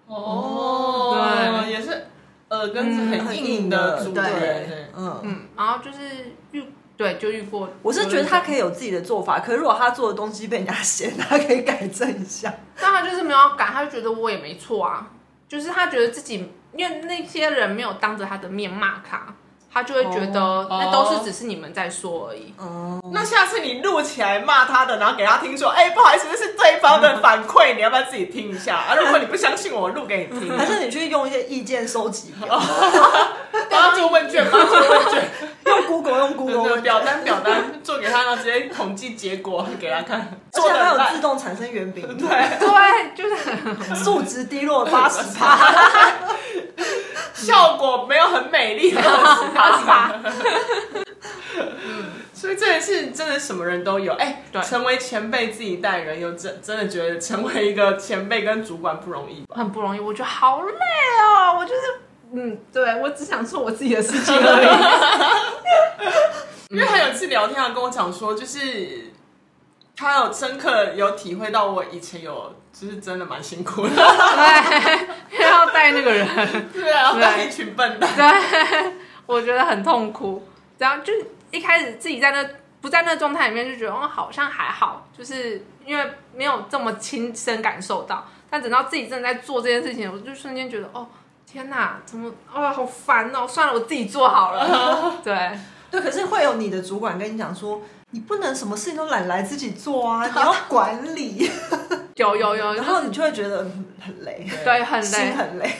哦，对，也是耳根子很硬的主嗯嗯，然后就是遇。对，就遇过。我是觉得他可以有自己的做法，可是如果他做的东西被人家嫌，他可以改正一下。但他就是没有改，他就觉得我也没错啊。就是他觉得自己，因为那些人没有当着他的面骂他，他就会觉得哦那都是只是你们在说而已。哦，那下次你录起来骂他的，然后给他听说，哎、不好意思，这是对方的反馈，你要不要自己听一下啊？如果你不相信我，录给你听。还是你去用一些意见收集表，帮他做问卷，帮他做问卷，用 Google 用 Google 表单表单做给他，然后直接统计结果 给他看。而且做的还有自动产生圆饼 对，对，就是数值低落 八十趴，效果没有很美丽的十趴。所以这件事真的什么人都有，哎、对成为前辈自己带人，有真真的觉得成为一个前辈跟主管不容易吧？很不容易，我觉得好累哦。我就是，嗯，对我只想做我自己的事情而已。因为他有一次聊天，他跟我讲说，就是他有深刻有体会到我以前有，就是真的蛮辛苦的，对，要带那个人，对啊，要带一群笨蛋。对，我觉得很痛苦。然后就一开始自己在那不在那状态里面，就觉得哦，好像还好，就是因为没有这么亲身感受到。但等到自己真的在做这件事情，我就瞬间觉得哦，天哪，怎么哦，好烦哦，算了，我自己做好了。对。对，可是会有你的主管跟你讲说，你不能什么事情都懒来自己做啊，你要管理，有 有有，然后你就会觉得很很累，对，很累，心很累。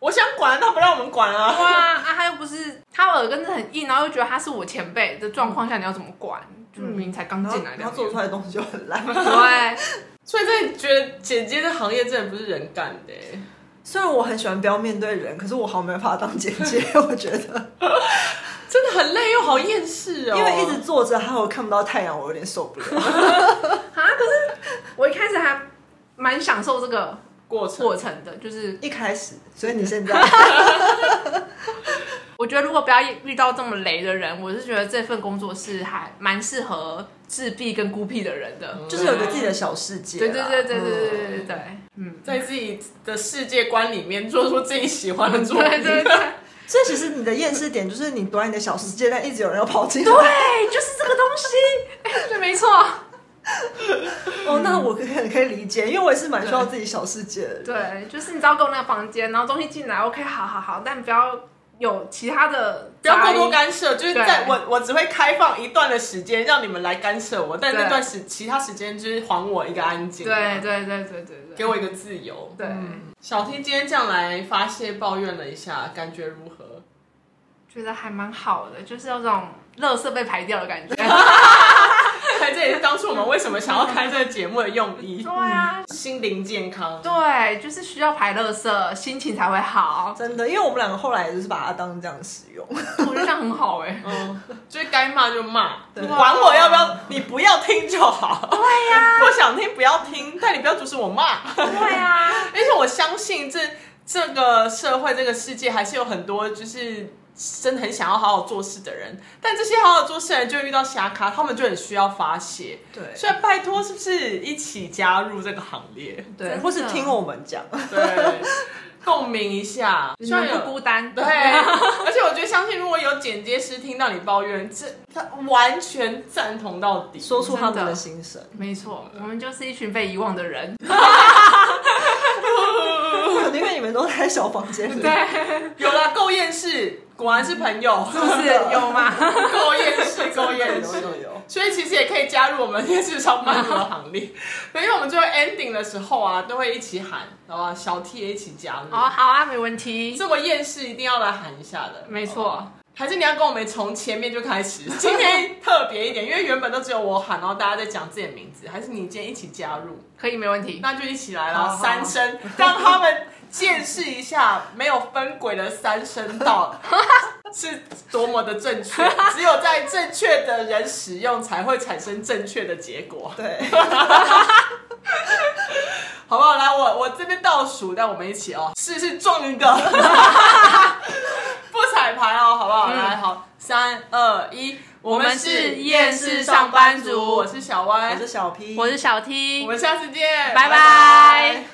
我想管，他不让我们管啊。哇啊，啊，他又不是他耳根子很硬，然后又觉得他是我前辈的状况下，你要怎么管？就明明才刚进来，然后做出来的东西就很烂。对，所以真的觉得剪接的行业真的不是人干的。虽然我很喜欢不要面对人，可是我好没办法当姐姐，我觉得真的很累又好厌世哦。因为一直坐着，还有看不到太阳，我有点受不了。啊，可是我一开始还蛮享受这个过程过程的，就是一开始，所以你现在，我觉得如果不要遇到这么雷的人，我是觉得这份工作是还蛮适合自闭跟孤僻的人的，就是有个自己的小世界。对对对对对对对对对，嗯，在自己的世界观里面做出自己喜欢的作品。对对对。所以其实你的厌世点就是你躲在你的小世界，但一直有人要跑进来。对，就是这个东西。对，没错。哦，那我可以可以理解，因为我也是蛮需要自己小世界的。对，就是你只要跟我那个房间，然后东西进来，OK，好好好，但不要有其他的，不要过多干涉，就是在我我只会开放一段的时间让你们来干涉我，但那段时其他时间就是还我一个安静。对对对对对对，给我一个自由。对，小 T 今天这样来发泄抱怨了一下，感觉如何？觉得还蛮好的，就是有种垃圾被排掉的感觉。这也是当初我们为什么想要开这个节目的用意。对啊，心灵健康。对，就是需要排垃圾，心情才会好。真的，因为我们两个后来就是把它当这样使用。我觉得这样很好哎。嗯，就是该骂就骂，你管我要不要，你不要听就好。对呀，不想听不要听，但你不要阻止我骂。对啊，而且我相信这这个社会这个世界还是有很多就是。真的很想要好好做事的人，但这些好好做事的人就会遇到瞎咖，他们就很需要发泄。对，所以拜托，是不是一起加入这个行列？对，或是听我们讲，对，共鸣一下，希望不孤单。对，而且我觉得，相信如果有剪接师听到你抱怨，这他完全赞同到底，说出他们的心声。没错，我们就是一群被遗忘的人。们都在小房间里。对，有了够厌世，果然是朋友，是不是有吗？够厌世，够厌世，有有有。所以其实也可以加入我们厌世上班族的行列。因为我们最后 ending 的时候啊，都会一起喊，好吧？小 T 也一起加入。哦，好啊，没问题。这么厌世一定要来喊一下的，没错。还是你要跟我们从前面就开始？今天特别一点，因为原本都只有我喊，然后大家在讲自己的名字。还是你今天一起加入？可以，没问题。那就一起来了，三声，让他们见识一下没有分轨的三声道 是多么的正确。只有在正确的人使用，才会产生正确的结果。对，好不好？来，我我这边倒数，但我们一起哦，试试撞一个。不彩排哦，好不好？嗯、来，好，三二一，我们是厌世上班族，我是小歪，我是小 P，我是小 T，我们下次见，拜拜。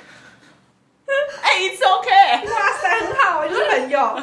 哎，一次 OK，哇塞，很好，我就是朋友。